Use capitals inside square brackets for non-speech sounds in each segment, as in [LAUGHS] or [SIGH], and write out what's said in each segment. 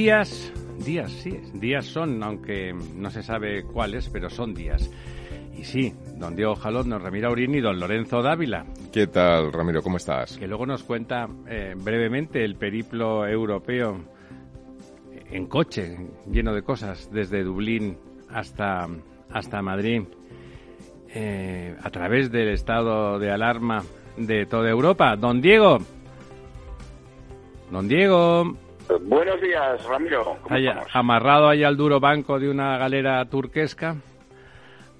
Días. Días, sí, días son, aunque no se sabe cuáles, pero son días. Y sí, don Diego Jalón, don Ramiro Aurín y don Lorenzo Dávila. ¿Qué tal, Ramiro? ¿Cómo estás? Que luego nos cuenta eh, brevemente el periplo europeo en coche, lleno de cosas, desde Dublín hasta, hasta Madrid, eh, a través del estado de alarma de toda Europa. Don Diego. Don Diego. Buenos días, Ramiro. Amarrado ahí al duro banco de una galera turquesca.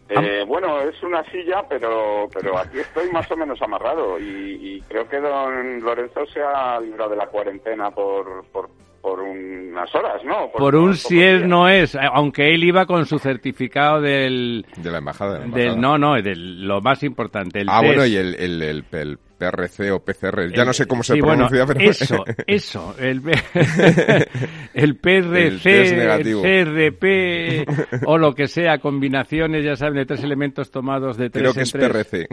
Eh, bueno, es una silla, pero pero aquí estoy más o menos amarrado y, y creo que don Lorenzo se ha librado de la cuarentena por, por, por unas horas, ¿no? Por, un si es no es, aunque él iba con su certificado del... De la embajada. De la embajada. Del, no, no, del, lo más importante. El ah, test. bueno, y el, el, el, el PRC o PCR, ya no sé cómo se sí, pronuncia, bueno, pero... Eso, eso, el, [LAUGHS] el PRC, El. CRP o lo que sea, combinaciones, ya saben, de tres elementos tomados de tres Creo que en es tres. [LAUGHS] PRC.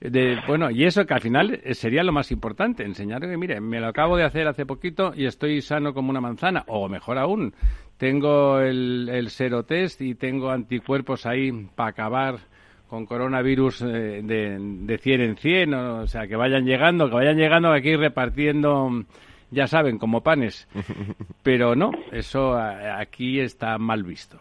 De- bueno, y eso que al final eh, sería lo más importante, enseñar que, mire, me lo acabo de hacer hace poquito y estoy sano como una manzana, o mejor aún, tengo el, el serotest y tengo anticuerpos ahí para acabar con coronavirus eh, de, de 100 en 100, o, o sea, que vayan llegando, que vayan llegando aquí repartiendo, ya saben, como panes. [LAUGHS] Pero no, eso a- aquí está mal visto.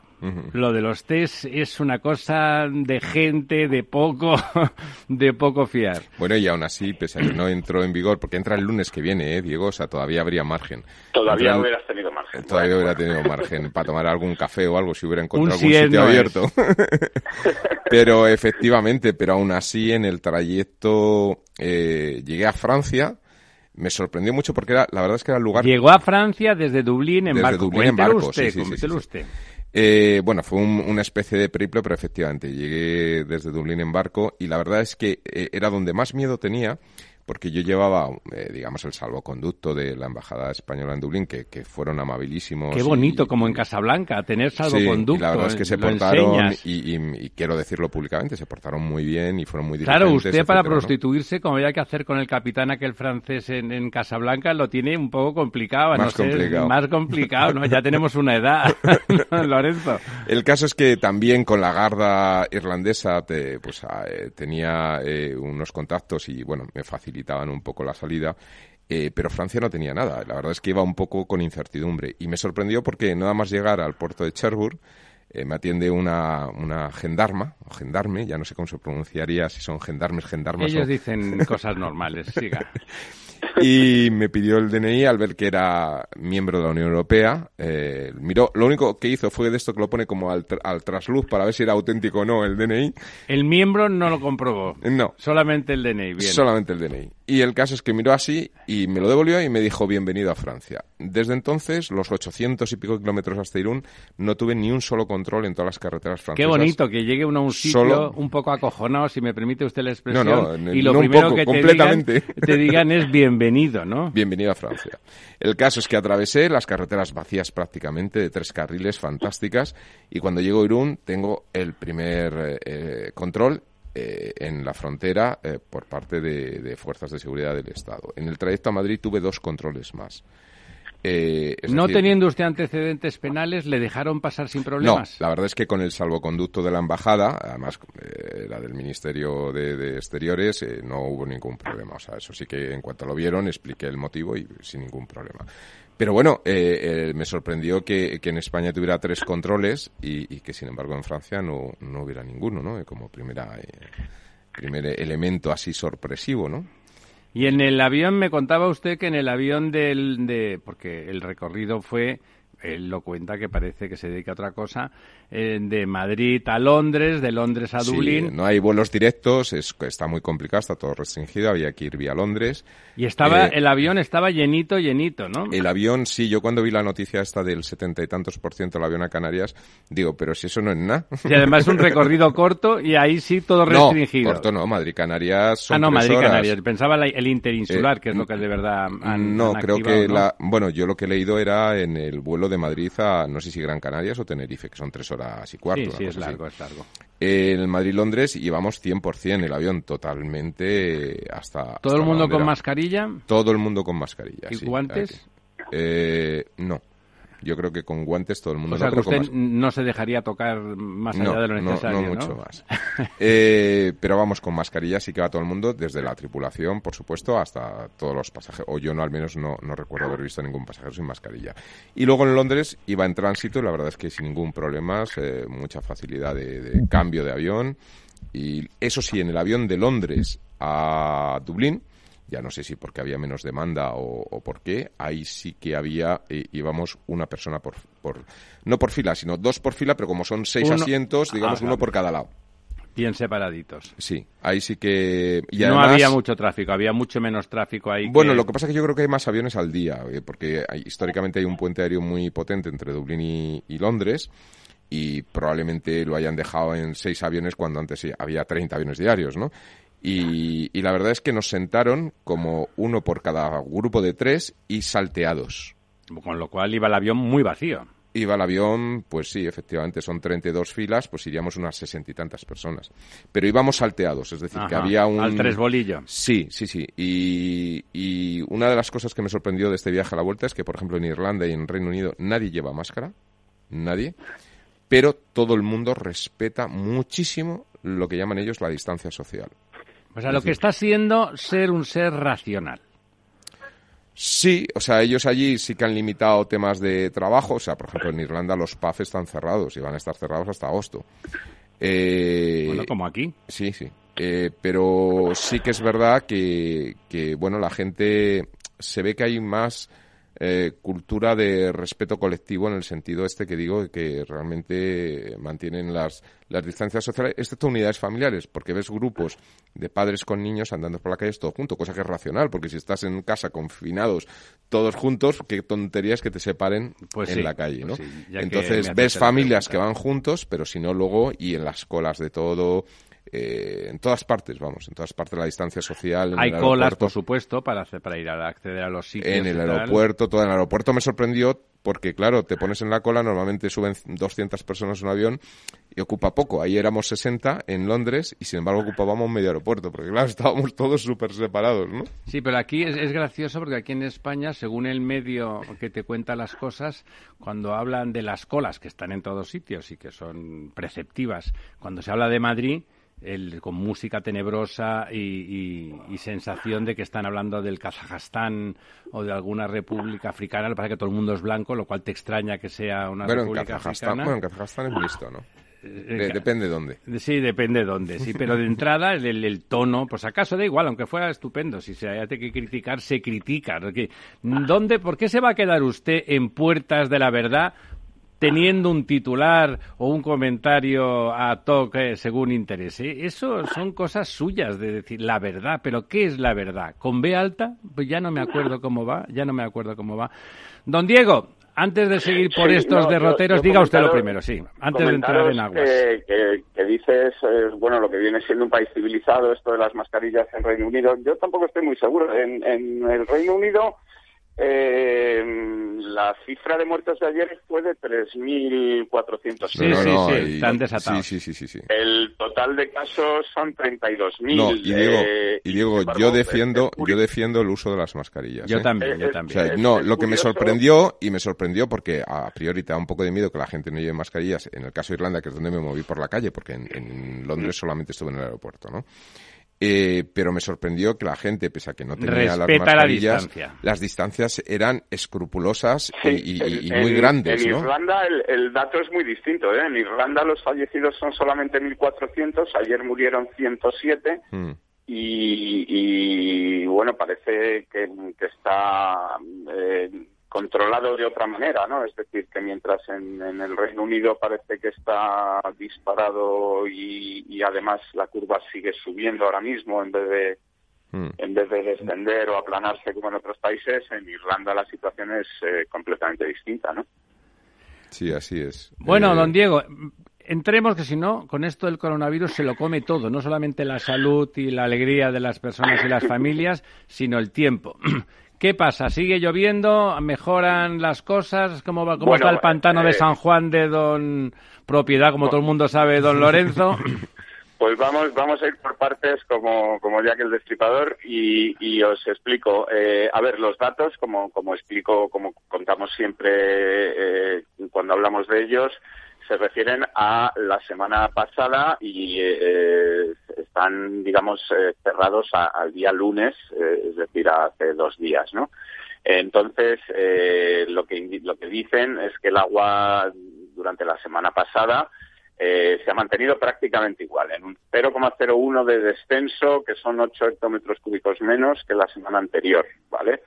Lo de los test es una cosa de gente de poco, [LAUGHS] de poco fiar. Bueno, y aún así, pese a que no entró en vigor, porque entra el lunes que viene, ¿eh, Diego? O sea, todavía habría margen. Todavía Entran- hubieras tenido margen. Todavía Bueno, hubiera tenido margen para tomar algún café o algo si hubiera encontrado algún sitio no abierto. [LAUGHS] pero efectivamente, pero aún así en el trayecto eh, llegué a Francia. Me sorprendió mucho porque era, la verdad es que era el lugar Llegó a Francia desde Dublín en Desde barco. Dublín en barco, usted, sí, sí, sí, cuéntelo sí, sí. usted. Eh, bueno, fue un- una especie de periplo, pero efectivamente llegué desde Dublín en barco y la verdad es que eh, era donde más miedo tenía porque yo llevaba, eh, digamos, el salvoconducto de la Embajada Española en Dublín, que, que fueron amabilísimos. Qué bonito, y- como en Casablanca, tener Sí, salvoconducto. y la verdad es que se lo portaron, y, y- y quiero decirlo públicamente, se portaron muy bien y fueron muy Claro, usted para etcétera, ¿no? prostituirse, como había que hacer con el capitán aquel francés en, en Casablanca, lo tiene un poco complicado. no Más sé, complicado. Más complicado, ¿no? Ya tenemos una edad, [LAUGHS] [LAUGHS] Lorenzo. El caso es que también con la garda irlandesa te- pues, ah, eh, tenía eh, unos contactos y bueno, me facilitaban un poco la salida. eh, pero Francia no tenía nada. La verdad es que iba un poco con incertidumbre. Y me sorprendió porque nada más llegar al puerto de Cherbourg, eh, me atiende una, una gendarma, o gendarme, ya no sé cómo se pronunciaría, si son gendarmes, gendarmas Ellos o... dicen cosas normales, siga. [LAUGHS] Y me pidió el DNI al ver que era miembro de la Unión Europea. Eh, miró, lo único que hizo fue de esto que lo pone como al, tr- al trasluz para ver si era auténtico o no el DNI. El miembro no lo comprobó, No, solamente el DNI, bien. solamente el DNI. Y el caso es que miró así y me lo devolvió y me dijo bienvenido a Francia. Desde entonces, los 800 y pico kilómetros hasta Irún, no tuve ni un solo control en todas las carreteras Qué francesas. bonito que llegue uno a un sitio Solo- un poco acojonado, si me permite usted la expresión, No, no, y lo no primero poco, que te completamente. digan, te digan es bienvenido, ¿no? [LAUGHS] Bienvenido a Francia. El caso es que atravesé las carreteras vacías prácticamente, de tres carriles fantásticas, y cuando llego a Irún tengo el primer eh, eh, control eh, en la frontera eh, por parte de, de fuerzas de seguridad del Estado. En el trayecto a Madrid tuve dos controles más. Eh, No decir, teniendo usted antecedentes penales, ¿le dejaron pasar sin problemas? no, la verdad es que con el salvoconducto de la embajada, además eh, la del Ministerio de, de Exteriores, eh, no hubo ningún problema. O sea, eso sí que en cuanto lo vieron expliqué el motivo y sin ningún problema. Pero bueno, eh, eh, me sorprendió que, en España tuviera tres controles y, que sin embargo en Francia no, no hubiera ninguno, ¿no? Como primera, eh, primer elemento así sorpresivo, ¿no? Y en el avión me contaba usted que en el avión del de porque el recorrido fue él lo cuenta que parece que se dedica a otra cosa, eh, de Madrid a Londres, de Londres a Dublín. no hay vuelos directos, es, está muy complicado, está todo restringido, había que ir vía Londres. Y estaba, eh, el avión estaba llenito, llenito, ¿no? El avión, sí, yo cuando vi la noticia esta del setenta y tantos por ciento del avión a Canarias, digo, pero si eso no es nada. Y además es un recorrido [LAUGHS] corto y ahí sí todo restringido. No, corto no, Madrid-Canarias son Ah, no, Madrid-Canarias. Pensaba el interinsular, que es lo que de verdad han, No, creo que la... Bueno, yo lo que he leído era en el vuelo de Madrid a, no sé si Gran Canarias o Tenerife, que son tres horas y cuarto. Sí, sí, es largo, es largo. En Madrid-Londres llevamos 100% el avión, totalmente hasta... ¿Todo el mundo con mascarilla? Todo el mundo con mascarilla, ¿Y guantes? Eh, no. Yo creo que con guantes todo el mundo. O sea, que usted no se dejaría tocar más allá de lo necesario, no, no mucho más. [LAUGHS] eh, pero vamos, con mascarilla sí que va todo el mundo, desde la tripulación, por supuesto, hasta todos los pasajeros. O yo no, al menos no, no recuerdo haber visto ningún pasajero sin mascarilla. Y luego en Londres iba en tránsito y la verdad es que sin ningún problema, eh, mucha facilidad de, de cambio de avión. Y eso sí, en el avión de Londres a Dublín, ya no sé si porque había menos demanda o, por qué, ahí sí que había, eh, íbamos una persona por, por, no por fila, sino dos por fila, pero como son seis asientos, digamos ah, uno por cada lado. Bien separaditos. Sí, ahí sí que... Y no había mucho tráfico, había mucho menos tráfico ahí. Bueno, lo que pasa es que yo creo que hay más aviones al día, eh, porque históricamente hay un puente aéreo muy potente entre Dublín y, Londres y probablemente lo hayan dejado en seis aviones cuando antes había 30 aviones diarios, ¿no? Y, la verdad es que nos sentaron como uno por cada grupo de tres y salteados. Con lo cual iba el avión muy vacío. Iba el avión, pues sí, efectivamente, son 32 filas, pues iríamos unas sesenta y tantas personas. Pero íbamos salteados, es decir, que había un... Al tres bolillo. Sí, sí, sí. Y, y una de las cosas que me sorprendió de este viaje a la vuelta es que, por ejemplo, en Irlanda y en Reino Unido nadie lleva máscara, nadie, pero todo el mundo respeta muchísimo lo que llaman ellos la distancia social. O sea, lo que está siendo ser un ser racional. Sí, o sea, ellos allí sí que han limitado temas de trabajo. O sea, por ejemplo, en Irlanda los pubs están cerrados y van a estar cerrados hasta agosto. Eh, bueno, como aquí. Sí, sí. Eh, pero sí que es verdad que, que, bueno, la gente se ve que hay más eh, cultura de respeto colectivo en el sentido este que digo que realmente mantienen las, las distancias sociales, excepto unidades familiares, porque ves grupos de padres con niños andando por la calle todo junto, cosa que es racional, porque si estás en casa confinados todos juntos, qué tontería es que te separen pues en la calle, ¿no? Pues Entonces ves familias que van juntos, pero si no luego y en las colas de todo eh, en todas partes, vamos, en todas partes la distancia social. Hay colas, por supuesto, para, para ir a acceder a los sitios. En el aeropuerto, todo en el aeropuerto me sorprendió porque, claro, te pones en la cola, normalmente suben 200 personas en un avión y ocupa poco. Ahí éramos 60 en Londres y, sin embargo, ocupábamos medio aeropuerto, porque, claro, [LAUGHS] estábamos todos súper separados, ¿no? Sí, pero aquí es, es, gracioso porque aquí en España, según el medio que te cuenta las cosas, cuando hablan de las colas, que están en todos sitios y que son preceptivas, cuando se habla de Madrid el, con música tenebrosa y, sensación de que están hablando del Kazajstán o de alguna república africana. Lo que pasa es que todo el mundo es blanco, lo cual te extraña que sea una república africana. Bueno, en Kazajstán es listo, ¿no? Eh, depende de dónde. Sí, depende de dónde. Sí, pero de entrada el, el, tono, pues acaso da igual, aunque fuera estupendo. Si se haya que criticar, se critica. ¿Dónde, ¿Por qué se va a quedar usted en puertas de la verdad teniendo un titular o un comentario a toque según interese. Eso son cosas suyas de decir la verdad, pero ¿qué es la verdad? ¿Con B alta? Pues ya no me acuerdo cómo va, ya no me acuerdo cómo va. Don Diego, antes de seguir por estos derroteros, diga usted lo primero, sí, antes de entrar en aguas. Que, que, dices, bueno, lo que viene siendo un país civilizado, esto de las mascarillas en Reino Unido. Yo tampoco estoy muy seguro. En, en el Reino Unido eh, la cifra de muertos de ayer fue de 3.400. Sí, sí, sí, están desatados. Sí, sí, sí, sí, El total de casos son 32.000. No, y Diego, y Diego yo defiendo yo defiendo el uso de las mascarillas. Yo ¿eh? también, yo también. no, lo que me sorprendió, y me sorprendió porque a priori te da un poco de miedo que la gente no lleve mascarillas, en el caso de Irlanda, que es donde me moví por la calle, porque en, en Londres solamente estuve en el aeropuerto, ¿no? Eh, pero me sorprendió que la gente, pese a que no tenía las mascarillas, las distancias eran escrupulosas y, muy grandes. En Irlanda el, dato es muy distinto. ¿eh? En Irlanda los fallecidos son solamente 1.400, ayer murieron 107. Mm. Y, y, bueno, parece que, está eh, controlado de otra manera, ¿no? Es decir, que mientras en, el Reino Unido parece que está disparado y, además la curva sigue subiendo ahora mismo en vez de hmm. en vez de descender o aplanarse como en otros países, en Irlanda la situación es eh, completamente distinta, ¿no? Sí, así es. Bueno, eh, don Diego, entremos que si no, con esto del coronavirus se lo come todo, no solamente la salud y la alegría de las personas y las familias, sino el tiempo. [CLEARS THROAT] ¿Qué pasa? ¿Sigue lloviendo? ¿Mejoran las cosas? ¿Cómo, va, cómo está el pantano de eh, San Juan de Don Propiedad, como todo el mundo sabe, Don [LAUGHS] Lorenzo? Pues vamos, vamos a ir por partes como, como ya que el destripador y, os explico. Eh, a ver, los datos, como, como explico, como contamos siempre eh, cuando hablamos de ellos, se refieren a la semana pasada y eh, están, digamos, eh, cerrados al día lunes, eh, es decir, hace dos días, ¿no? Entonces, lo, que, lo que dicen es que el agua durante la semana pasada se ha mantenido prácticamente igual, en un 0,01 de descenso, que son 8 hectómetros cúbicos menos que la semana anterior, ¿vale?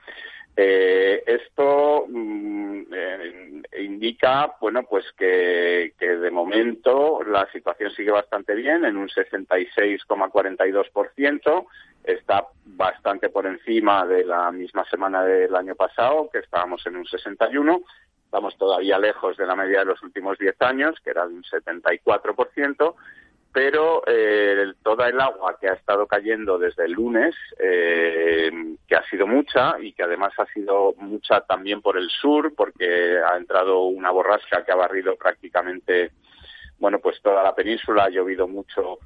Eh, esto mm, eh, indica, bueno, pues que, de momento la situación sigue bastante bien, en un 66,42%, está bastante por encima de la misma semana del año pasado, que estábamos en un 61, estamos todavía lejos de la media de los últimos 10 años, que era de un 74%, pero eh, toda el agua que ha estado cayendo desde el lunes, eh, que ha sido mucha y que además ha sido mucha también por el sur, porque ha entrado una borrasca que ha barrido prácticamente, bueno, pues toda la península, ha llovido mucho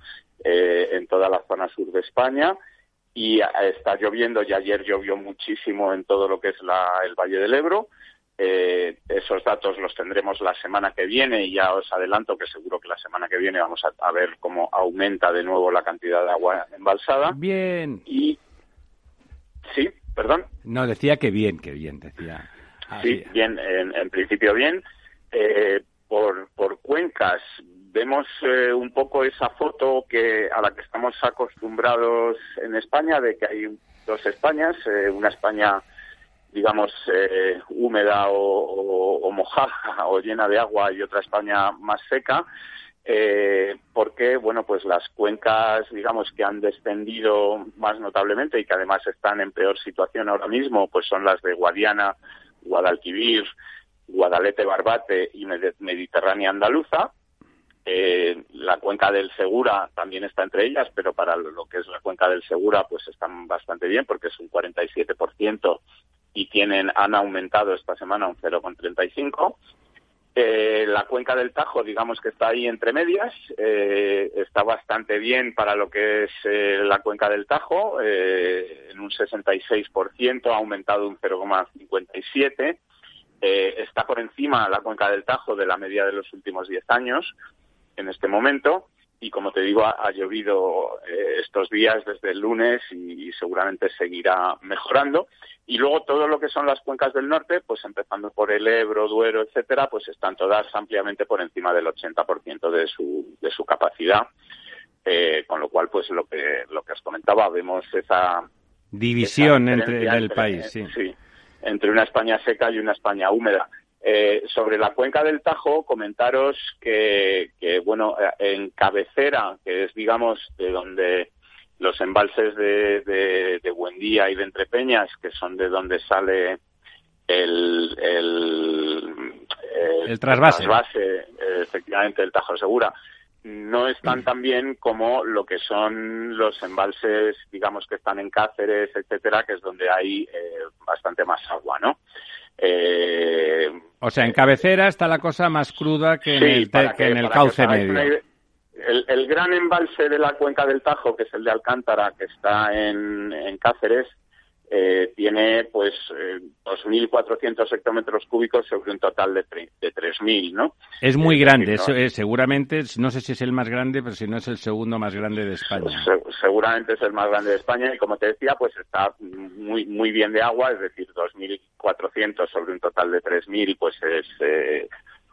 eh, en toda la zona sur de España y está lloviendo y ayer llovió muchísimo en todo lo que es el Valle del Ebro eh, esos datos los tendremos la semana que viene y ya os adelanto que seguro que la semana que viene vamos a, ver cómo aumenta de nuevo la cantidad de agua embalsada. Bien. Y sí, perdón. No decía que bien, que bien decía. sí, bien, en, principio bien. Eh, por, por cuencas vemos eh, un poco esa foto que a la que estamos acostumbrados en España de que hay dos Españas, una España digamos, eh, húmeda o, mojada o llena de agua y otra España más seca, eh, porque, bueno, pues las cuencas, digamos, que han descendido más notablemente y que además están en peor situación ahora mismo, pues son las de Guadiana, Guadalquivir, Guadalete, Barbate y Mediterránea Andaluza. Eh, la cuenca del Segura también está entre ellas, pero para lo que es la cuenca del Segura, pues están bastante bien porque es un 47% y tienen, han aumentado esta semana un 0,35. Eh, la cuenca del Tajo, digamos que está ahí entre medias, eh, está bastante bien para lo que es eh, la cuenca del Tajo, en un 66%, ha aumentado un 0,57%. está por encima la cuenca del Tajo de la media de los últimos 10 años en este momento y como te digo, ha, llovido eh, estos días desde el lunes y, seguramente seguirá mejorando. Y luego todo lo que son las cuencas del norte, pues empezando por el Ebro, Duero, etcétera, pues están todas ampliamente por encima del 80% de su, de su capacidad. Eh, con lo cual, pues lo que, lo que os comentaba, vemos esa división entre el país, sí. sí, entre una España seca y una España húmeda. Eh, sobre la cuenca del Tajo, comentaros que, bueno, eh, en cabecera, que es, digamos, de donde los embalses de, de, Buendía y de Entrepeñas, que son de donde sale el, el, trasvase. efectivamente, el Tajo Segura, no están tan bien como lo que son los embalses, digamos, que están en Cáceres, etcétera, que es donde hay eh, bastante más agua, ¿no? Eh, o sea, en cabecera está la cosa más cruda que en el, en el cauce medio. El, gran embalse de la cuenca del Tajo, que es el de Alcántara, que está en Cáceres, eh, tiene pues eh, 2.400 hectómetros cúbicos sobre un total de, de 3.000, ¿no? Es muy grande, eh, seguramente, no sé si es el más grande, pero si no es el segundo más grande de España. seguramente es el más grande de España y como te decía, pues está muy muy bien de agua, es decir, 2.400 sobre un total de 3.000, pues es eh,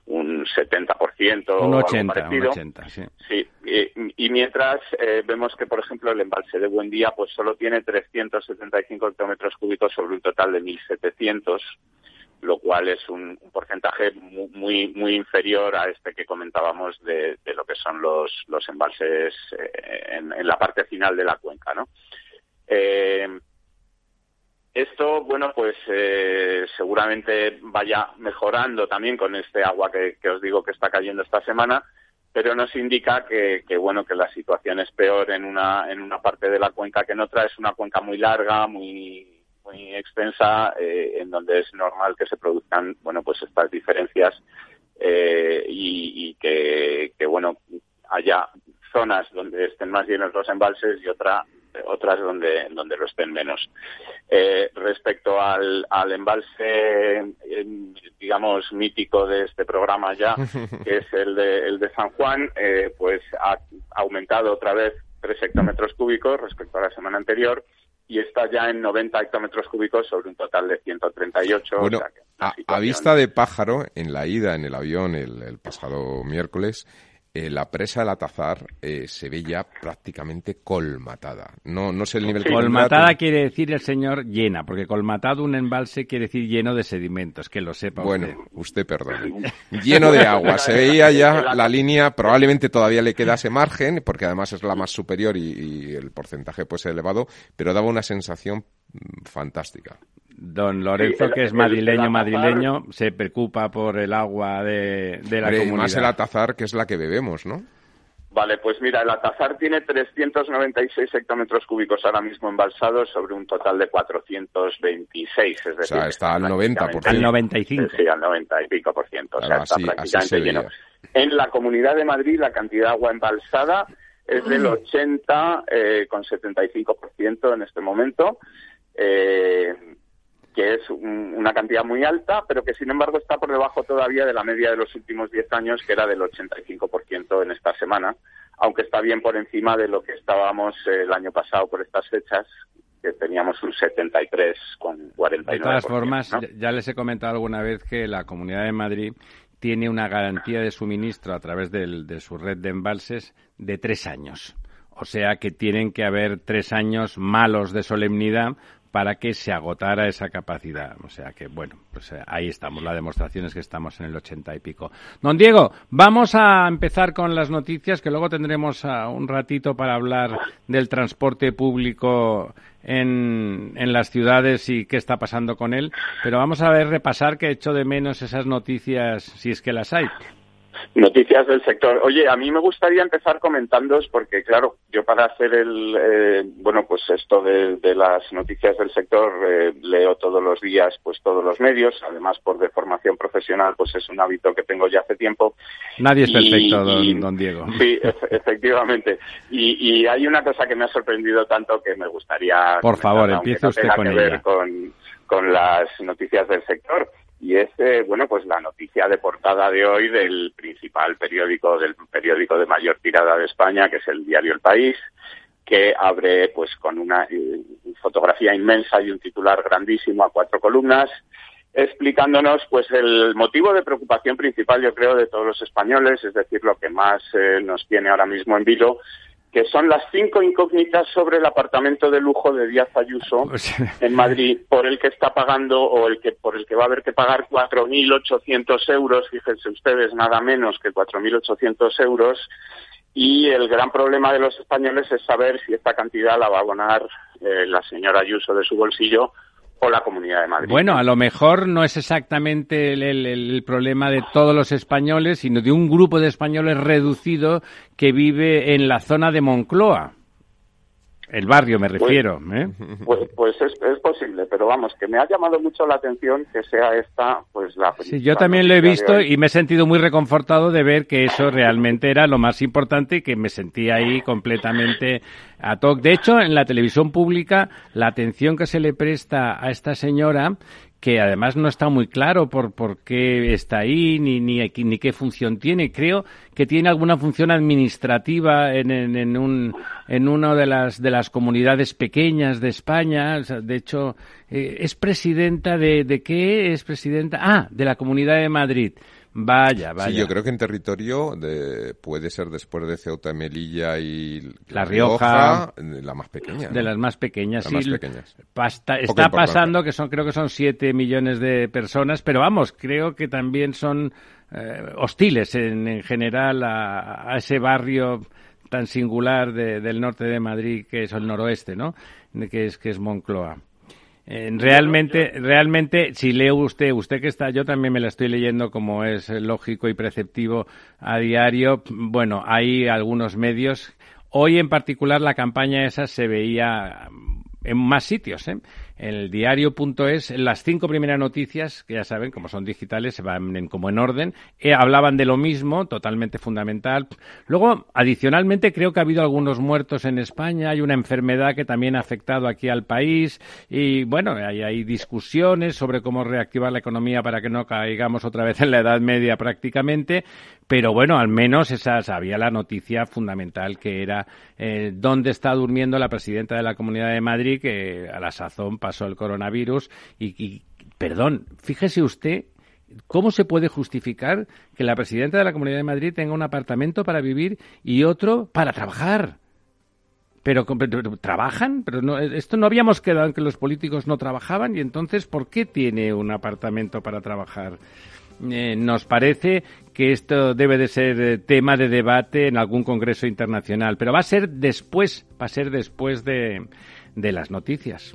un 70%. Un 80, un 80 sí. Sí, y, mientras eh, vemos que, por ejemplo, el embalse de Buendía pues solo tiene 375 hectómetros cúbicos sobre un total de 1.700 lo cual es un, porcentaje muy, muy inferior a este que comentábamos de, lo que son los, los embalses eh, en, la parte final de la cuenca, ¿no? Eh, esto, bueno, pues eh, seguramente vaya mejorando también con este agua que, os digo que está cayendo esta semana, pero nos indica que, bueno, que la situación es peor en una, en una parte de la cuenca que en otra. Es una cuenca muy larga, muy, muy extensa, eh, en donde es normal que se produzcan, bueno, pues estas diferencias eh, y, que, que, bueno, haya zonas donde estén más llenos los embalses y otra otras donde, donde lo estén menos. Eh, respecto al, al embalse, digamos, mítico de este programa ya, [LAUGHS] que es el de, el de San Juan, eh, pues ha aumentado otra vez 3 hectómetros cúbicos respecto a la semana anterior y está ya en 90 hectómetros cúbicos sobre un total de 138. Bueno, a, vista de pájaro, en la ida en el avión el, el pasado miércoles, eh, la presa del Atazar eh, se ve ya prácticamente colmatada. No, no sé el nivel Colmatada quiere decir el señor llena, porque colmatado un embalse quiere decir lleno de sedimentos, que lo sepa bueno, usted. perdone. lleno de agua. Se veía ya la línea, probablemente todavía le quedase margen, porque además es la más superior y, y el porcentaje pues elevado, pero daba una sensación fantástica. Don Lorenzo, que es madrileño, madrileño, se preocupa por el agua de, la comunidad. Más el Atazar, que es la que bebemos, ¿no? Vale, pues mira, el Atazar tiene 396 hectómetros cúbicos ahora mismo embalsados sobre un total de 426, es decir... O sea, está al 90%. Al 95. Sí, al 90 y pico por ciento, o sea, está prácticamente lleno. En la Comunidad de Madrid la cantidad de agua embalsada es del 80 eh, con 75% en este momento. Eh, que es una cantidad muy alta, pero que sin embargo está por debajo todavía de la media de los últimos 10 años, que era del 85% en esta semana, aunque está bien por encima de lo que estábamos eh, el año pasado por estas fechas, que teníamos un 73 con 49. De todas formas, ya les he comentado alguna vez que la Comunidad de Madrid tiene una garantía de suministro a través de su red de embalses de tres años. O sea que tienen que haber tres años malos de solemnidad para que se agotara esa capacidad. O sea que, bueno, pues eh, ahí estamos. La demostración es que estamos en el ochenta y pico. Don Diego, vamos a empezar con las noticias, que luego tendremos ah, un ratito para hablar del transporte público en, en, las ciudades y qué está pasando con él. Pero vamos a ver, repasar que he hecho de menos esas noticias, si es que las hay. Noticias del sector. Oye, a mí me gustaría empezar comentándoos porque, claro, yo para hacer el, eh, bueno, pues esto de, las noticias del sector eh, leo todos los días, pues todos los medios. Además, por de formación profesional, pues es un hábito que tengo ya hace tiempo. Nadie es perfecto, don, Diego. [LAUGHS] Sí, efectivamente. Y, hay una cosa que me ha sorprendido tanto que me gustaría. Por favor, empiece usted con que ver con, con las noticias del sector y es eh, bueno pues la noticia de portada de hoy del principal periódico del periódico de mayor tirada de España que es el diario El País que abre pues con una eh, fotografía inmensa y un titular grandísimo a cuatro columnas explicándonos pues el motivo de preocupación principal yo creo de todos los españoles es decir lo que más eh, nos tiene ahora mismo en vilo que son las cinco incógnitas sobre el apartamento de lujo de Díaz Ayuso [LAUGHS] pues en Madrid, por el que está pagando o el que por el que va a haber que pagar 4.800 euros, fíjense ustedes, nada menos que 4.800 euros. Y el gran problema de los españoles es saber si esta cantidad la va a abonar eh, la señora Ayuso de su bolsillo la Comunidad de Madrid. Bueno, a lo mejor no es exactamente el, problema de todos los españoles, sino de un grupo de españoles reducido que vive en la zona de Moncloa. El barrio me pues, refiero. ¿eh? Pues, pues es, posible, pero vamos, que me ha llamado mucho la atención que sea esta pues la Sí, yo también lo he visto y me he sentido muy reconfortado de ver que eso realmente era lo más importante y que me sentía ahí completamente a toque. De hecho, en la televisión pública, la atención que se le presta a esta señora que además no está muy claro por, por qué está ahí ni, ni, ni qué función tiene. Creo que tiene alguna función administrativa en, en, un, en una de las, de las comunidades pequeñas de España. de hecho, eh, es presidenta de, de qué es presidenta? Ah, de la Comunidad de Madrid. Vaya, vaya. Sí, yo creo que en territorio de, puede ser después de Ceuta, Melilla y La Rioja, la más pequeña. De las más pequeñas, Las sí. más pequeñas. Pasta- está pasando que son, creo que son 7 millones de personas, pero vamos, creo que también son eh, hostiles en, en general a, a ese barrio tan singular de- del norte de Madrid que es el noroeste, ¿no? Que es que es Moncloa. Eh, realmente, realmente, si lee usted, usted que está, yo también me la estoy leyendo como es lógico y preceptivo a diario. Bueno, hay algunos medios. Hoy en particular la campaña esa se veía en más sitios, ¿eh? El diario.es, las cinco primeras noticias, que ya saben, como son digitales, se van en- como en orden, eh, hablaban de lo mismo, totalmente fundamental. Luego, adicionalmente, creo que ha habido algunos muertos en España, hay una enfermedad que también ha afectado aquí al país, y bueno, hay, hay discusiones sobre cómo reactivar la economía para que no caigamos otra vez en la Edad Media prácticamente, pero bueno, al menos esa había la noticia fundamental que era eh, dónde está durmiendo la presidenta de la Comunidad de Madrid, que a la sazón pasó el coronavirus y, y perdón, fíjese usted ¿Cómo se puede justificar que la presidenta de la Comunidad de Madrid tenga un apartamento para vivir y otro para trabajar? Pero, pero- trabajan, pero no, esto no habíamos quedado en que los políticos no trabajaban y entonces ¿por qué tiene un apartamento para trabajar? Eh, nos parece que esto debe de ser eh, tema de debate en algún congreso internacional, pero va a ser después, va a ser después de, de las noticias.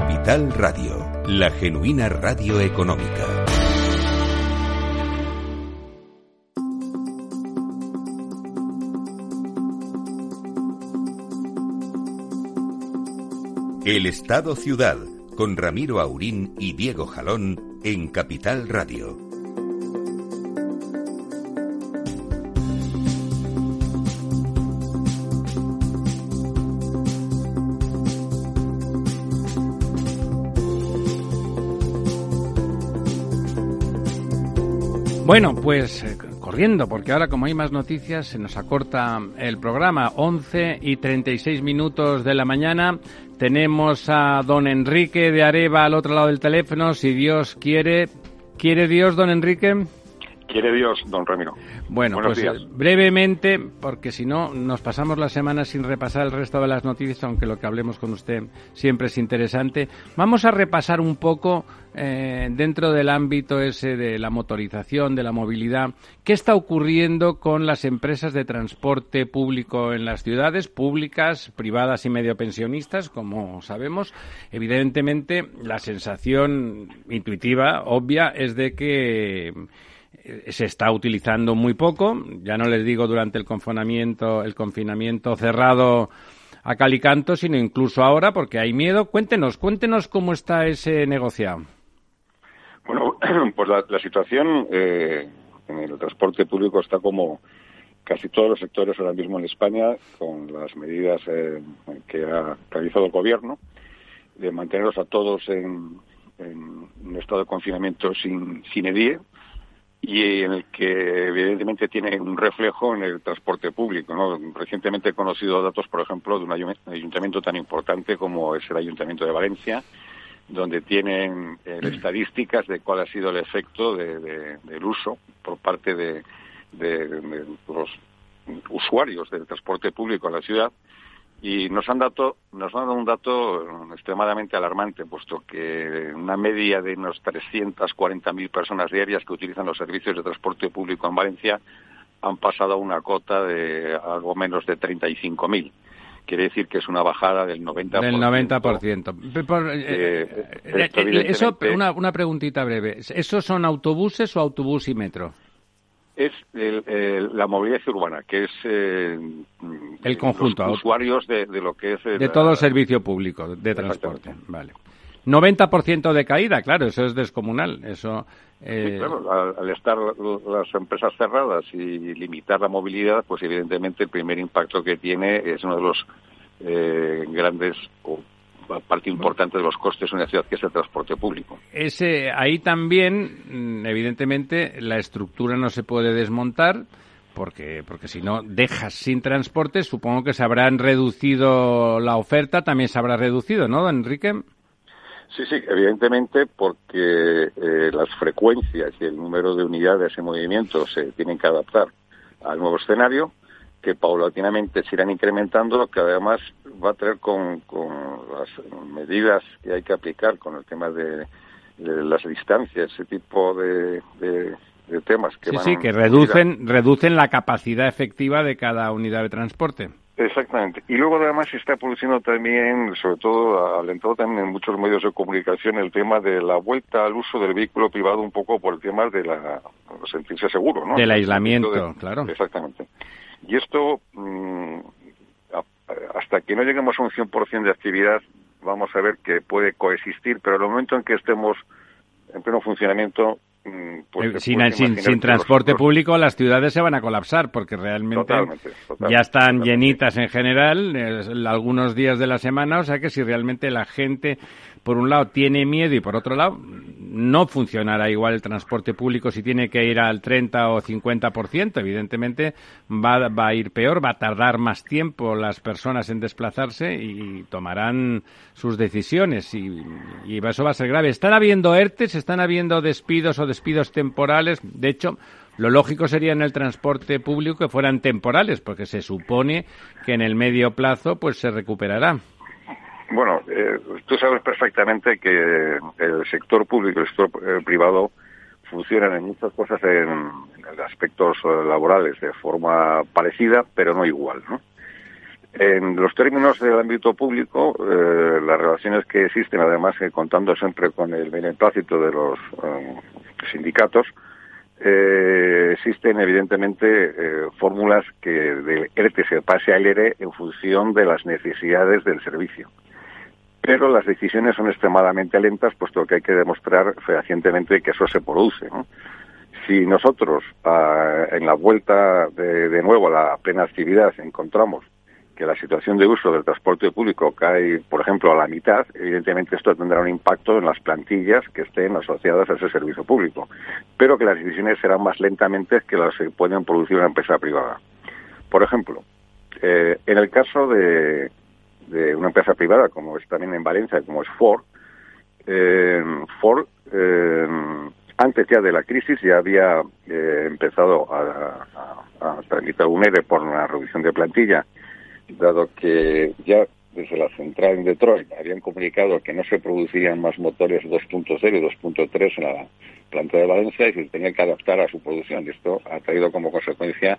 Capital Radio, la genuina radio económica. El Estado Ciudad con Ramiro Aurín y Diego Jalón en Capital Radio. Bueno, pues eh, corriendo, porque ahora como hay más noticias, se nos acorta el programa. 11 y 36 minutos de la mañana. Tenemos a don Enrique de Areva al otro lado del teléfono. Si Dios quiere. ¿Quiere Dios, don Enrique? Quiere Dios, don Ramiro. Bueno, Buenos pues días. brevemente, porque si no nos pasamos la semana sin repasar el resto de las noticias, aunque lo que hablemos con usted siempre es interesante. Vamos a repasar un poco eh, dentro del ámbito ese de la motorización, de la movilidad, qué está ocurriendo con las empresas de transporte público en las ciudades, públicas, privadas y medio pensionistas, como sabemos. Evidentemente, la sensación intuitiva, obvia, es de que se está utilizando muy poco, ya no les digo durante el confinamiento, el confinamiento cerrado a cal y canto, sino incluso ahora porque hay miedo. Cuéntenos, cuéntenos cómo está ese negociado. Bueno, [CLEARS THROAT] pues la, la situación eh, en el transporte público está como casi todos los sectores ahora mismo en España, con las medidas eh, que ha realizado el gobierno, de mantenerlos a todos en, en un estado de confinamiento sin, sin edie, y en el que evidentemente tiene un reflejo en el transporte público. ¿no? Recientemente he conocido datos, por ejemplo, de un ayun- ayuntamiento tan importante como es el Ayuntamiento de Valencia, donde tienen eh, estadísticas de cuál ha sido el efecto de- de- del uso por parte de los usuarios del transporte público en la ciudad y nos han dado nos han dado un dato eh, extremadamente alarmante puesto que una media de unos 340.000 personas diarias que utilizan los servicios de transporte público en Valencia han pasado a una cota de algo menos de 35.000 quiere decir que es una bajada del 90%. Del 90%. Pe- por- eh, Eh, eh, eh, eso, una, una preguntita breve. ¿Esos son autobuses o autobús y metro? Es el- el- la movilidad urbana, que es eh, El conjunto, los usuarios de, de lo que es el- De todo el servicio público de transporte. Vale. 90% de caída, claro, eso es descomunal. Eso, eh... claro, al, estar las empresas cerradas y limitar la movilidad, pues evidentemente el primer impacto que tiene es uno de los eh, grandes o parte importante de los costes de una ciudad que es el transporte público. Ese, ahí también, mm, evidentemente, la estructura no se puede desmontar porque, porque si no dejas sin transporte, supongo que se habrán reducido la oferta, también se habrá reducido, ¿no, Enrique? Sí, sí, evidentemente porque eh, las frecuencias y el número de unidades en movimiento se tienen que adaptar al nuevo escenario, que paulatinamente se irán incrementando, que además va a tener con, con las medidas que hay que aplicar con el tema de, las distancias, ese tipo de, de, temas que sí, sí, que reducen, reducen la capacidad efectiva de cada unidad de transporte. Exactamente. Y luego además se está produciendo también, sobre todo alentado también en muchos medios de comunicación, el tema de la vuelta al uso del vehículo privado un poco por el tema de la sentirse seguro, ¿no? Del aislamiento, claro. Exactamente. Y esto, mm, hasta que no lleguemos a un 100% de actividad, vamos a ver que puede coexistir, pero en el momento en que estemos en pleno funcionamiento, pues eh, sin, transporte público las ciudades se van a colapsar porque realmente ya están llenitas en general algunos días de la semana, o sea que si realmente la gente por un lado tiene miedo y por otro lado no funcionará igual el transporte público si tiene que ir al 30 o 50%, evidentemente va, va a ir peor, va a tardar más tiempo las personas en desplazarse y tomarán sus decisiones y, y eso va a ser grave. Están habiendo ERTES, están habiendo despidos o despidos temporales. De hecho, lo lógico sería en el transporte público que fueran temporales, porque se supone que en el medio plazo pues se recuperará. Bueno, eh, tú sabes perfectamente que el sector público y el sector eh, privado funcionan en muchas cosas en, aspectos eh, laborales de forma parecida, pero no igual, ¿no? En los términos del ámbito público, eh, las relaciones que existen, además eh, contando siempre con el beneplácito de los eh, sindicatos, existen evidentemente fórmulas que del ERTE se pase al ERE en función de las necesidades del servicio. Pero las decisiones son extremadamente lentas, puesto que hay que demostrar fehacientemente que eso se produce. Si nosotros, ah, en la vuelta de, de nuevo a la plena actividad, encontramos que la situación de uso del transporte público cae, por ejemplo, a la mitad, evidentemente esto tendrá un impacto en las plantillas que estén asociadas a ese servicio público, pero que las decisiones serán más lentamente que las que pueden producir una empresa privada. Por ejemplo, eh, en el caso de, una empresa privada, como es también en Valencia, como es Ford, eh, Ford, eh, antes ya de la crisis, ya había empezado a, a, a un ERE por una reducción de plantilla dado que ya desde la central en Detroit habían comunicado que no se producirían más motores 2.0 y 2.3 en la planta de Valencia y se tenía que adaptar a su producción. Y esto ha traído como consecuencia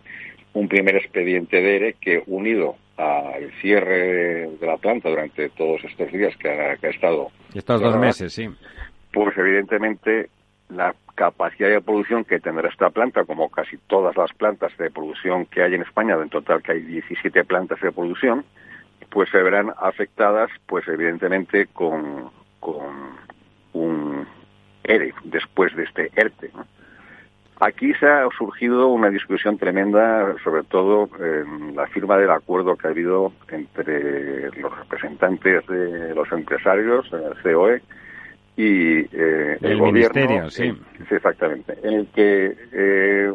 un primer expediente de ERE que, unido al cierre de la planta durante todos estos días que ha, estado... Estos dos meses, sí. Pues evidentemente la capacidad de producción que tendrá esta planta, como casi todas las plantas de producción que hay en España, en total que hay 17 plantas de producción, pues se verán afectadas, pues evidentemente con, un ERE después de este ERTE. Aquí se ha surgido una discusión tremenda, sobre todo en la firma del acuerdo que ha habido entre los representantes de los empresarios, el COE, y eh, el, gobierno, sí. exactamente, en el que eh,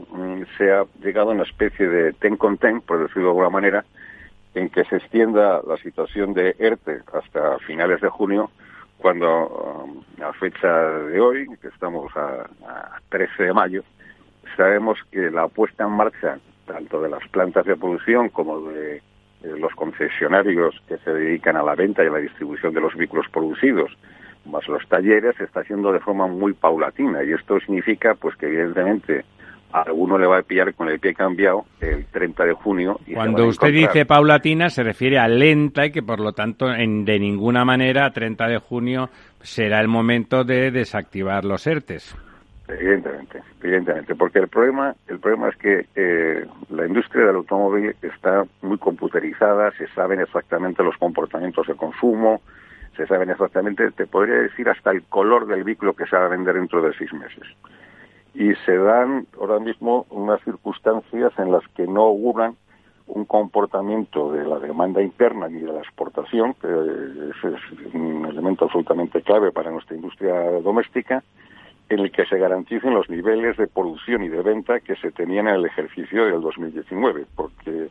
se ha llegado a una especie de ten con ten, por decirlo de alguna manera, en que se extienda la situación de ERTE hasta finales de junio, cuando um, a fecha de hoy, que estamos a, 13 de mayo, sabemos que la puesta en marcha tanto de las plantas de producción como de los concesionarios que se dedican a la venta y a la distribución de los vehículos producidos, más los talleres, se está haciendo de forma muy paulatina y esto significa pues que evidentemente a alguno le va a pillar con el pie cambiado el 30 de junio. Y Cuando usted dice paulatina se refiere a lenta y que por lo tanto en, de ninguna manera 30 de junio será el momento de desactivar los ERTES. Evidentemente, evidentemente, porque el problema, el problema es que eh, la industria del automóvil está muy computerizada, se saben exactamente los comportamientos de consumo, se saben exactamente, te podría decir hasta el color del vehículo que se va a vender dentro de seis meses. Y se dan ahora mismo unas circunstancias en las que no auguran un comportamiento de la demanda interna ni de la exportación, que ese es un elemento absolutamente clave para nuestra industria doméstica, en el que se garanticen los niveles de producción y de venta que se tenían en el ejercicio del 2019, porque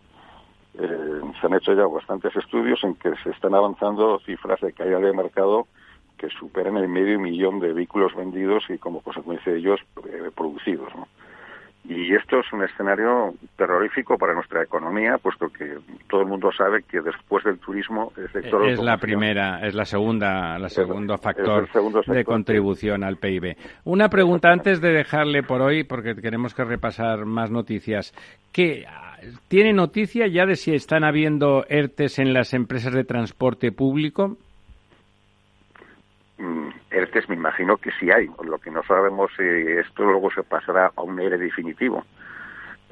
eh, se han hecho ya bastantes estudios en que se están avanzando cifras de caída de mercado que superan el medio millón de vehículos vendidos y como consecuencia de ellos eh, producidos. Y esto es un escenario terrorífico para nuestra economía, puesto que todo el mundo sabe que después del turismo el sector es la primera, es la segunda, la segundo factor de contribución al PIB. Una pregunta antes de dejarle por hoy, porque tenemos que repasar más noticias. ¿Qué tiene noticia ya de si están habiendo ERTES en las empresas de transporte público? Mm, ERTES me imagino que sí hay. Lo que no sabemos si esto luego se pasará a un ERE definitivo.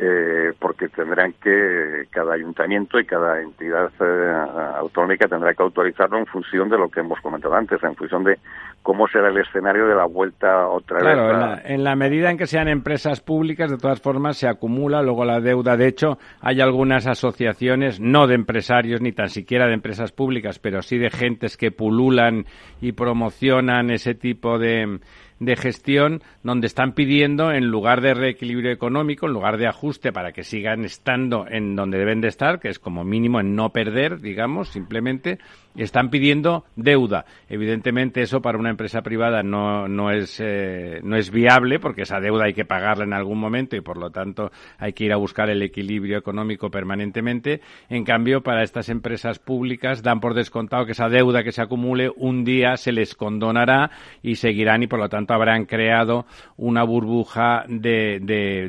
Eh, porque tendrán que, cada ayuntamiento y cada entidad eh, autonómica tendrá que autorizarlo en función de lo que hemos comentado antes, en función de cómo será el escenario de la vuelta otra vez. Claro, en en la medida en que sean empresas públicas, de todas formas, se acumula luego la deuda. De hecho, hay algunas asociaciones, no de empresarios ni tan siquiera de empresas públicas, pero sí de gentes que pululan y promocionan ese tipo de de gestión donde están pidiendo, en lugar de reequilibrio económico, en lugar de ajuste para que sigan estando en donde deben de estar, que es como mínimo en no perder, digamos, simplemente, están pidiendo deuda. Evidentemente eso para una empresa privada no, no, es, eh, no es viable porque esa deuda hay que pagarla en algún momento y por lo tanto hay que ir a buscar el equilibrio económico permanentemente. En cambio, para estas empresas públicas dan por descontado que esa deuda que se acumule un día se les condonará y seguirán y por lo tanto habrán creado una burbuja de,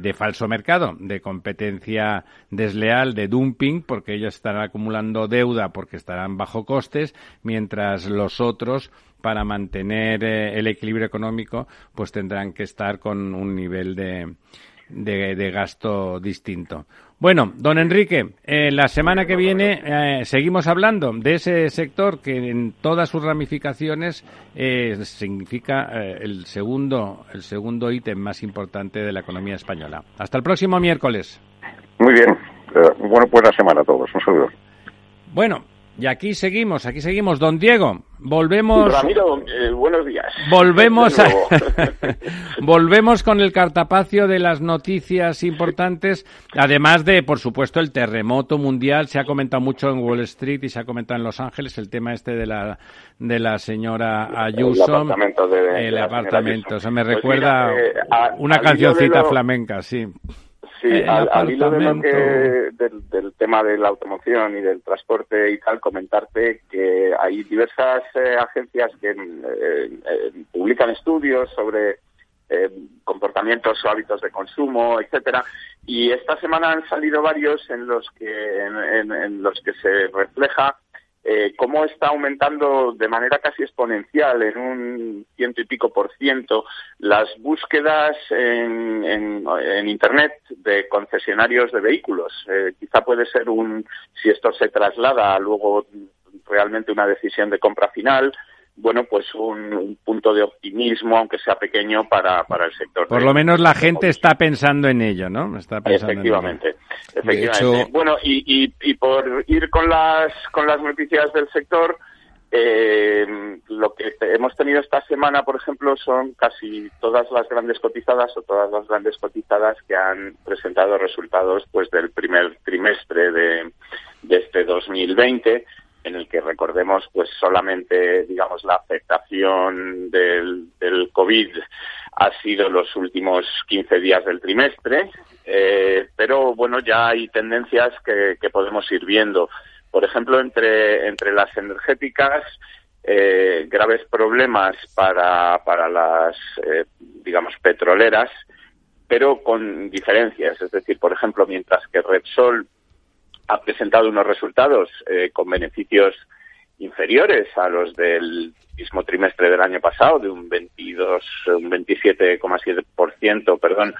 de, falso mercado, de competencia desleal, de dumping, porque ellos estarán acumulando deuda porque estarán bajo coste mientras los otros para mantener eh, el equilibrio económico, pues tendrán que estar con un nivel de, de, gasto distinto. Bueno, don Enrique, eh, la semana que viene eh, seguimos hablando de ese sector que en todas sus ramificaciones significa el segundo el segundo ítem más importante de la economía española. Hasta el próximo miércoles. Muy bien. bueno, pues la semana a todos. Un saludo. Bueno, y aquí seguimos, aquí seguimos. Don Diego, volvemos. Ramiro, eh, buenos días. Volvemos, [LAUGHS] a... [LAUGHS] volvemos con el cartapacio de las noticias importantes, además de, por supuesto, el terremoto mundial. Se ha comentado mucho en Wall Street y se ha comentado en Los Ángeles el tema este de la de la señora Ayuso. El apartamento. De, el apartamento. Se me pues recuerda eh, una cancioncita flamenca, sí. Sí, eh, al, hilo de lo que, del, tema de la automoción y del transporte y tal, comentarte que hay diversas eh, agencias que eh, publican estudios sobre comportamientos o hábitos de consumo, etcétera, y esta semana han salido varios en los que en los que se refleja eh, cómo está aumentando de manera casi exponencial, en un ciento y pico por ciento, las búsquedas en, en, Internet de concesionarios de vehículos. Eh, quizá puede ser un, si esto se traslada a luego realmente una decisión de compra final, bueno, pues un, punto de optimismo, aunque sea pequeño, para, para el sector. Por lo menos la gente está pensando en ello, ¿no? Está pensando efectivamente, efectivamente. Bueno, y, y, y, por ir con las, con las noticias del sector, eh, lo que hemos tenido esta semana, por ejemplo, son casi todas las grandes cotizadas o todas las grandes cotizadas que han presentado resultados pues del primer trimestre de, de este 2020 en el que recordemos pues solamente digamos la afectación del, del COVID ha sido los últimos 15 días del trimestre, eh, pero bueno ya hay tendencias que, que, podemos ir viendo. Por ejemplo, entre, entre las energéticas, eh, graves problemas para, para las, eh, digamos, petroleras, pero con diferencias. Es decir, por ejemplo, mientras que Repsol ha presentado unos resultados eh, con beneficios inferiores a los del mismo trimestre del año pasado, de un 22, un 27,7%, perdón,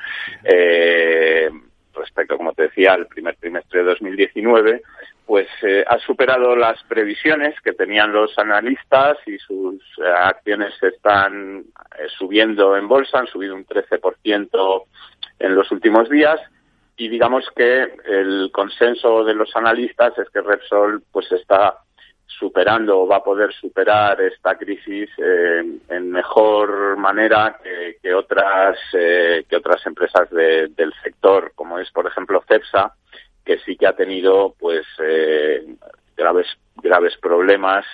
eh, respecto, como te decía, al primer trimestre de 2019, pues eh, ha superado las previsiones que tenían los analistas y sus eh, acciones están subiendo en bolsa, han subido un 13% en los últimos días y digamos que el consenso de los analistas es que Repsol pues está superando o va a poder superar esta crisis en mejor manera que, otras que otras empresas del sector como es por ejemplo Cepsa que sí que ha tenido pues eh, graves graves problemas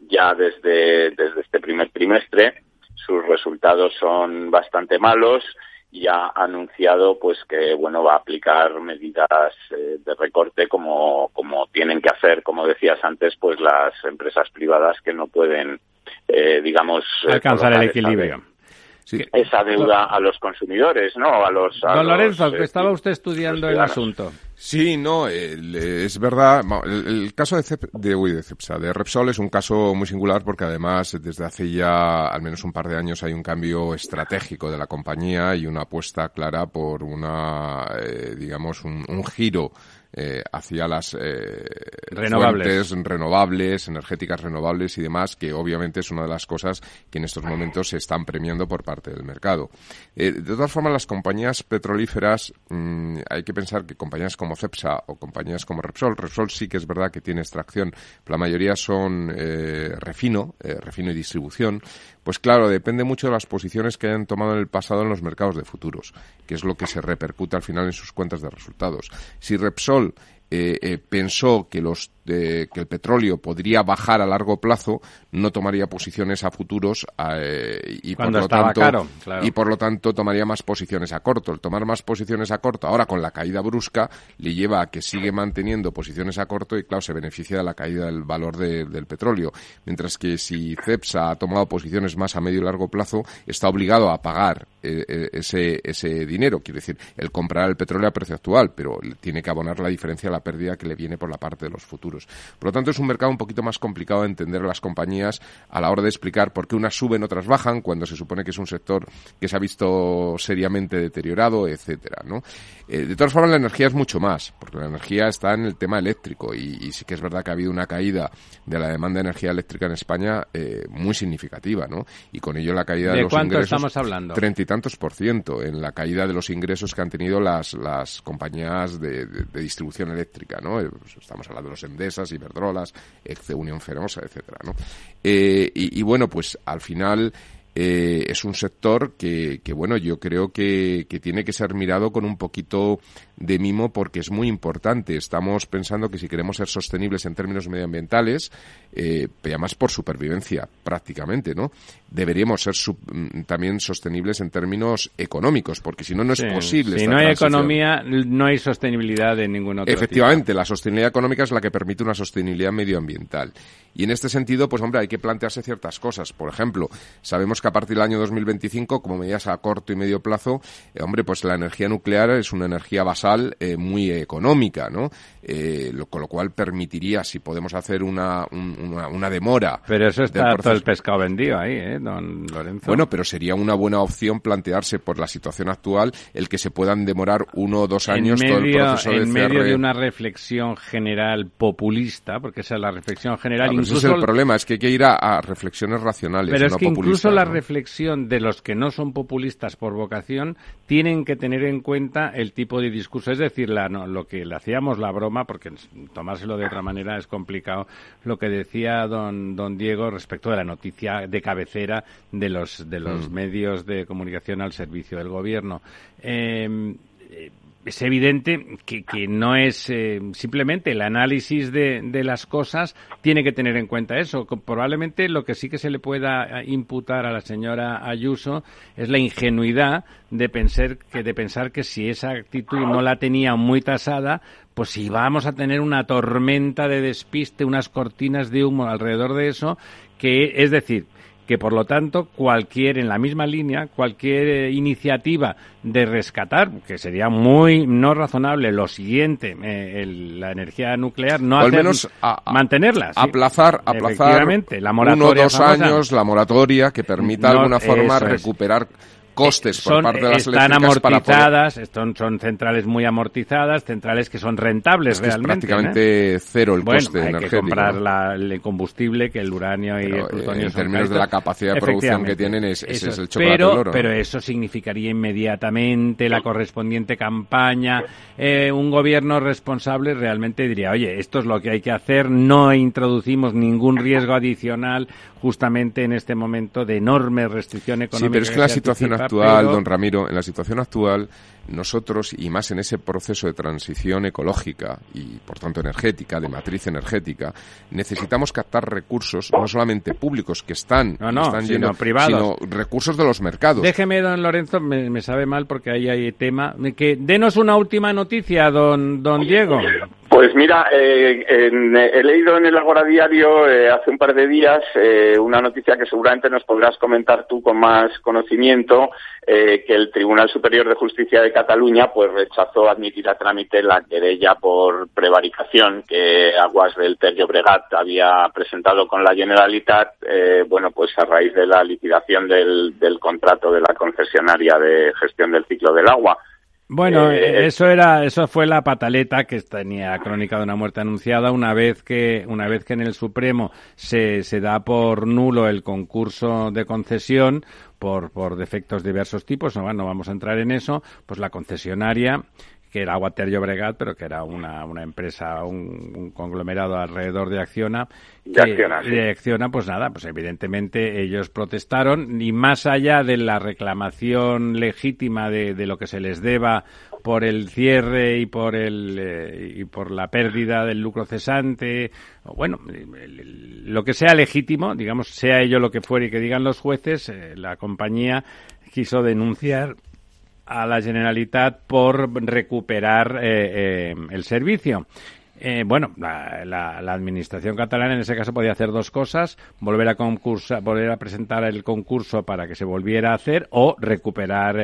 ya desde desde este primer trimestre. Sus resultados son bastante malos y ha anunciado pues que bueno va a aplicar medidas eh, de recorte como como tienen que hacer como decías antes pues las empresas privadas que no pueden eh, digamos alcanzar el equilibrio esa deuda a los consumidores, ¿no? A los. Don Lorenzo, que estaba usted estudiando el asunto. Sí, no, es verdad. El, caso de, de, de Cepsa, de Repsol, es un caso muy singular porque además desde hace ya al menos un par de años hay un cambio estratégico de la compañía y una apuesta clara por una, eh, digamos, un, un giro eh, hacia las eh, renovables. fuentes renovables, energéticas renovables y demás, que obviamente es una de las cosas que en estos momentos se están premiando por parte del mercado. Eh, de todas formas, las compañías petrolíferas, mm, hay que pensar que compañías como Cepsa o compañías como Repsol, Repsol sí que es verdad que tiene extracción, pero la mayoría son eh, refino, refino y distribución, pues claro, depende mucho de las posiciones que hayan tomado en el pasado en los mercados de futuros, que es lo que se repercute al final en sus cuentas de resultados. Si Repsol eh, eh, pensó que los que el petróleo podría bajar a largo plazo, no tomaría posiciones a futuros eh, y, por lo tanto, y por lo tanto tomaría más posiciones a corto. El tomar más posiciones a corto, ahora con la caída brusca, le lleva a que sigue manteniendo posiciones a corto y claro, se beneficia de la caída del valor del petróleo. Mientras que si CEPSA ha tomado posiciones más a medio y largo plazo, está obligado a pagar ese, ese dinero. Quiere decir, el comprar el petróleo a precio actual, pero tiene que abonar la diferencia la pérdida que le viene por la parte de los futuros. Por lo tanto, es un mercado un poquito más complicado de entender las compañías a la hora de explicar por qué unas suben, otras bajan, cuando se supone que es un sector que se ha visto seriamente deteriorado, etcétera, ¿no? Eh, de todas formas, la energía es mucho más, porque la energía está en el tema eléctrico y, sí que es verdad que ha habido una caída de la demanda de energía eléctrica en España eh, muy significativa, ¿no? Y con ello la caída de, ¿De los cuánto estamos hablando? Treinta y tantos por ciento en la caída de los ingresos que han tenido las, las compañías de, de distribución eléctrica. Eh, pues estamos hablando de los Endesas, Iberdrolas, Exe Unión Fenosa, etcétera. Eh, y, bueno, pues al final eh, es un sector que, bueno, yo creo que, tiene que ser mirado con un poquito de mimo porque es muy importante. Estamos pensando que si queremos ser sostenibles en términos medioambientales, eh, además por supervivencia prácticamente, ¿no? Deberíamos ser mm, también sostenibles en términos económicos, porque si no, no es posible. Si no hay economía, no hay sostenibilidad de ningún otro Efectivamente, la sostenibilidad económica es la que permite una sostenibilidad medioambiental. Y en este sentido, pues hombre, hay que plantearse ciertas cosas. Por ejemplo, sabemos que a partir del año 2025, como medidas a corto y medio plazo, eh, hombre, pues la energía nuclear es una energía eh, muy económica, ¿no? Eh, con lo cual permitiría, si podemos hacer una, una, demora. Pero eso está todo el pescado vendido ahí, ¿eh, don Lorenzo? Bueno, pero sería una buena opción plantearse por la situación actual el que se puedan demorar uno o dos años todo el proceso de En medio de una reflexión general populista, porque esa es la reflexión general. incluso ese es el problema, es que hay que ir a, reflexiones racionales. Pero es que incluso la reflexión de los que no son populistas por vocación tienen que tener en cuenta el tipo de discurso. Es decir, la, lo que le hacíamos la broma porque tomárselo de otra manera es complicado, lo que decía don, don Diego respecto de la noticia de cabecera de los, de los mm. medios de comunicación al servicio del gobierno. Eh, es evidente que, que no es eh, simplemente el análisis de, de, las cosas tiene que tener en cuenta eso. Probablemente lo que sí que se le pueda imputar a la señora Ayuso es la ingenuidad de pensar que de pensar que si esa actitud no la tenía muy tasada, pues si vamos a tener una tormenta de despiste, unas cortinas de humo alrededor de eso, que es decir, que por lo tanto cualquier, en la misma línea, cualquier eh, iniciativa de rescatar, que sería muy no razonable lo siguiente, eh, la energía nuclear, no al menos mantenerla. Aplazar, aplazar la moratoria uno o dos años la moratoria que permita de alguna forma recuperar costes por son, parte de las están amortizadas, son, son, centrales muy amortizadas, centrales que son rentables realmente. Es prácticamente cero el bueno, coste hay energético. que comprar la, el combustible, que el uranio y el plutonio En términos de la capacidad de producción que tienen, es, ese es el chocolate pero, oro. Pero eso significaría inmediatamente la correspondiente campaña. Eh, un gobierno responsable realmente diría, oye, esto es lo que hay que hacer, no introducimos ningún riesgo adicional justamente en este momento de enorme restricción económica. Sí, pero es que, la situación actual, don Ramiro, en la situación actual, nosotros, y más en ese proceso de transición ecológica y, por tanto, energética, de matriz energética, necesitamos captar recursos, no solamente públicos, que están, no, no, están sino privados. sino recursos de los mercados. Déjeme, don Lorenzo, me, me sabe mal porque ahí hay tema. Que denos una última noticia, don, don Diego. Pues mira, eh, en, he leído en el Agora Diario eh, hace un par de días eh, una noticia que seguramente nos podrás comentar tú con más conocimiento, que el Tribunal Superior de Justicia de Cataluña pues rechazó admitir a trámite la querella por prevaricación que Aguas del Terrio Bregat había presentado con la Generalitat, bueno, pues a raíz de la liquidación del, del contrato de la concesionaria de gestión del ciclo del agua. Bueno, eh, eso era, eso fue la pataleta que tenía crónica de una muerte anunciada una vez que, una vez que en el Supremo se, se da por nulo el concurso de concesión por, por defectos de diversos tipos, no, no vamos a entrar en eso, pues la concesionaria que era Water Llobregat, pero que era una, una empresa, un, conglomerado alrededor de Acciona. De Acciona, De Acciona, pues nada, pues evidentemente ellos protestaron y más allá de la reclamación legítima de, de lo que se les deba por el cierre y por el eh, y por la pérdida del lucro cesante, o bueno, lo que sea legítimo, digamos, sea ello lo que fuere y que digan los jueces, eh, la compañía quiso denunciar a la Generalitat por recuperar eh, eh, el servicio. Eh, bueno, la, administración catalana en ese caso podía hacer dos cosas: volver a concursar, volver a presentar el concurso para que se volviera a hacer, o recuperar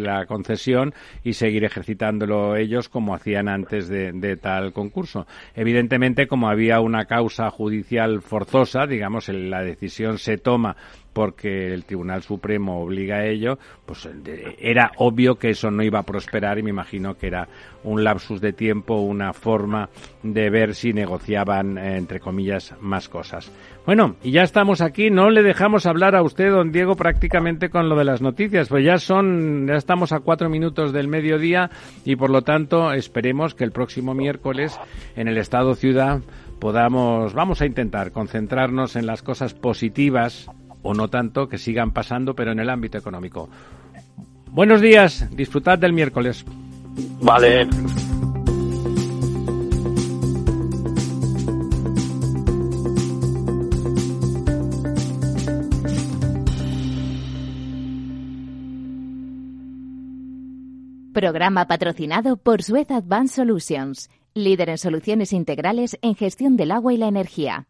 la concesión y seguir ejercitándolo ellos como hacían antes de, de, tal concurso. Evidentemente, como había una causa judicial forzosa, digamos, la decisión se toma porque el Tribunal Supremo obliga a ello, pues era obvio que eso no iba a prosperar y me imagino que era un lapsus de tiempo, una forma de ver si negociaban, eh, entre comillas, más cosas. Bueno, y ya estamos aquí, no le dejamos hablar a usted, don Diego, prácticamente con lo de las noticias, pues ya son, ya estamos a cuatro minutos del mediodía y por lo tanto esperemos que el próximo miércoles en el Estado Ciudad podamos, vamos a intentar concentrarnos en las cosas positivas o no tanto que sigan pasando, pero en el ámbito económico. Buenos días, disfrutad del miércoles. Vale. Programa patrocinado por Suez Advanced Solutions, líder en soluciones integrales en gestión del agua y la energía.